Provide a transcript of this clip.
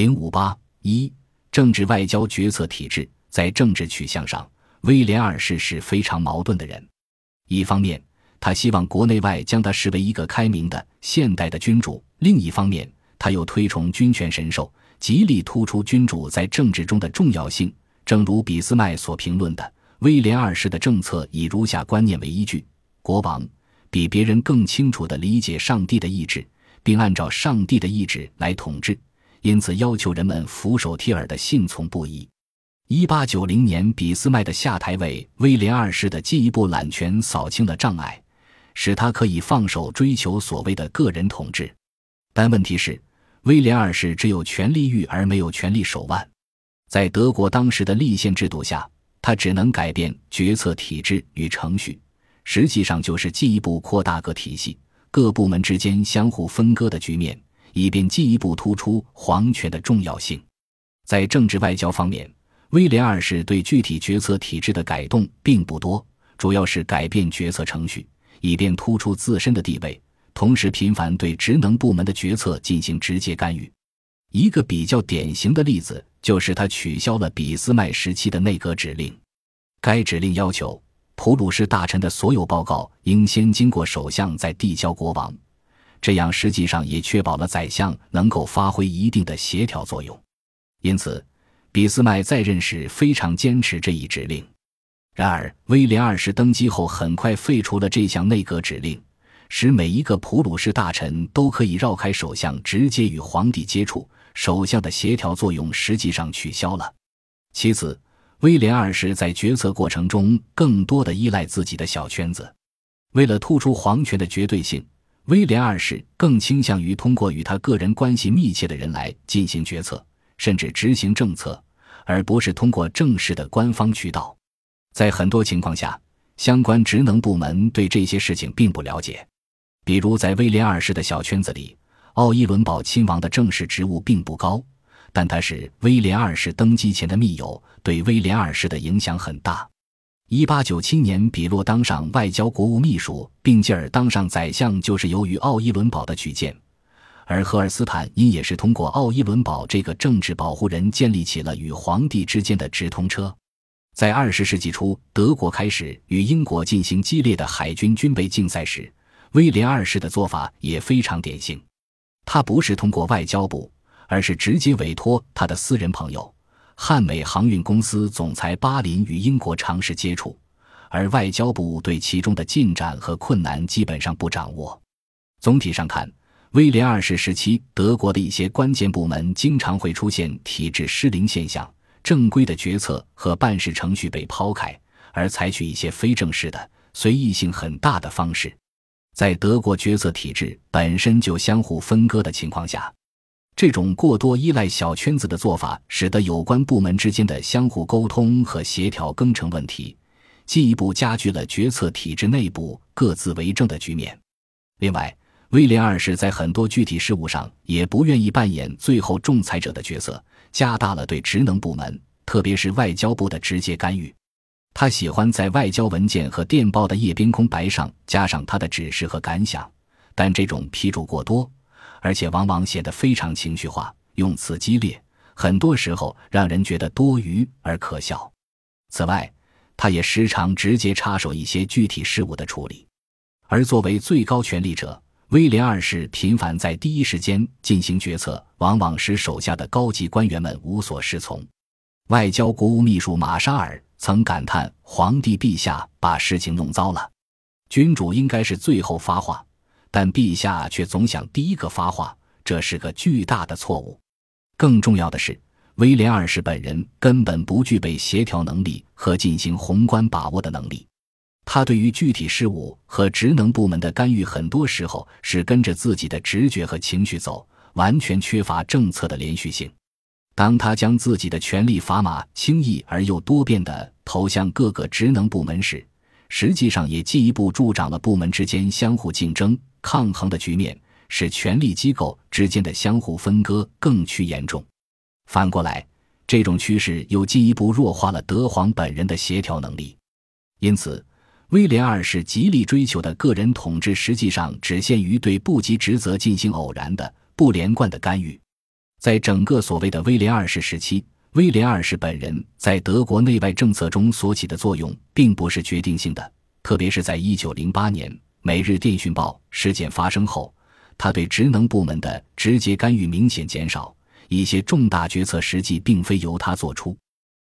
零五八一政治外交决策体制在政治取向上，威廉二世是非常矛盾的人。一方面，他希望国内外将他视为一个开明的现代的君主；另一方面，他又推崇君权神授，极力突出君主在政治中的重要性。正如俾斯麦所评论的，威廉二世的政策以如下观念为依据：国王比别人更清楚地理解上帝的意志，并按照上帝的意志来统治。因此，要求人们俯首帖耳的信从不已。一八九零年，俾斯麦的下台为威廉二世的进一步揽权扫清了障碍，使他可以放手追求所谓的个人统治。但问题是，威廉二世只有权力欲而没有权力手腕。在德国当时的立宪制度下，他只能改变决策体制与程序，实际上就是进一步扩大各体系、各部门之间相互分割的局面。以便进一步突出皇权的重要性。在政治外交方面，威廉二世对具体决策体制的改动并不多，主要是改变决策程序，以便突出自身的地位，同时频繁对职能部门的决策进行直接干预。一个比较典型的例子就是他取消了俾斯麦时期的内阁指令。该指令要求普鲁士大臣的所有报告应先经过首相再递交国王。这样实际上也确保了宰相能够发挥一定的协调作用，因此，俾斯麦在任时非常坚持这一指令。然而，威廉二世登基后很快废除了这项内阁指令，使每一个普鲁士大臣都可以绕开首相直接与皇帝接触，首相的协调作用实际上取消了。其次，威廉二世在决策过程中更多的依赖自己的小圈子，为了突出皇权的绝对性。威廉二世更倾向于通过与他个人关系密切的人来进行决策，甚至执行政策，而不是通过正式的官方渠道。在很多情况下，相关职能部门对这些事情并不了解。比如，在威廉二世的小圈子里，奥伊伦堡亲王的正式职务并不高，但他是威廉二世登基前的密友，对威廉二世的影响很大。一八九七年，比洛当上外交国务秘书，并进而当上宰相，就是由于奥伊伦堡的举荐。而赫尔斯坦因也是通过奥伊伦堡这个政治保护人，建立起了与皇帝之间的直通车。在二十世纪初，德国开始与英国进行激烈的海军军备竞赛时，威廉二世的做法也非常典型。他不是通过外交部，而是直接委托他的私人朋友。汉美航运公司总裁巴林与英国尝试接触，而外交部对其中的进展和困难基本上不掌握。总体上看，威廉二世时期德国的一些关键部门经常会出现体制失灵现象，正规的决策和办事程序被抛开，而采取一些非正式的、随意性很大的方式。在德国决策体制本身就相互分割的情况下。这种过多依赖小圈子的做法，使得有关部门之间的相互沟通和协调更成问题，进一步加剧了决策体制内部各自为政的局面。另外，威廉二世在很多具体事务上也不愿意扮演最后仲裁者的角色，加大了对职能部门，特别是外交部的直接干预。他喜欢在外交文件和电报的页边空白上加上他的指示和感想，但这种批注过多。而且往往写得非常情绪化，用词激烈，很多时候让人觉得多余而可笑。此外，他也时常直接插手一些具体事务的处理。而作为最高权力者，威廉二世频繁在第一时间进行决策，往往使手下的高级官员们无所适从。外交国务秘书马沙尔曾感叹：“皇帝陛下把事情弄糟了，君主应该是最后发话。”但陛下却总想第一个发话，这是个巨大的错误。更重要的是，威廉二世本人根本不具备协调能力和进行宏观把握的能力。他对于具体事务和职能部门的干预，很多时候是跟着自己的直觉和情绪走，完全缺乏政策的连续性。当他将自己的权力砝码轻易而又多变地投向各个职能部门时，实际上也进一步助长了部门之间相互竞争。抗衡的局面使权力机构之间的相互分割更趋严重。反过来，这种趋势又进一步弱化了德皇本人的协调能力。因此，威廉二世极力追求的个人统治，实际上只限于对部级职责进行偶然的、不连贯的干预。在整个所谓的威廉二世时期，威廉二世本人在德国内外政策中所起的作用并不是决定性的，特别是在一九零八年《每日电讯报》事件发生后，他对职能部门的直接干预明显减少，一些重大决策实际并非由他做出。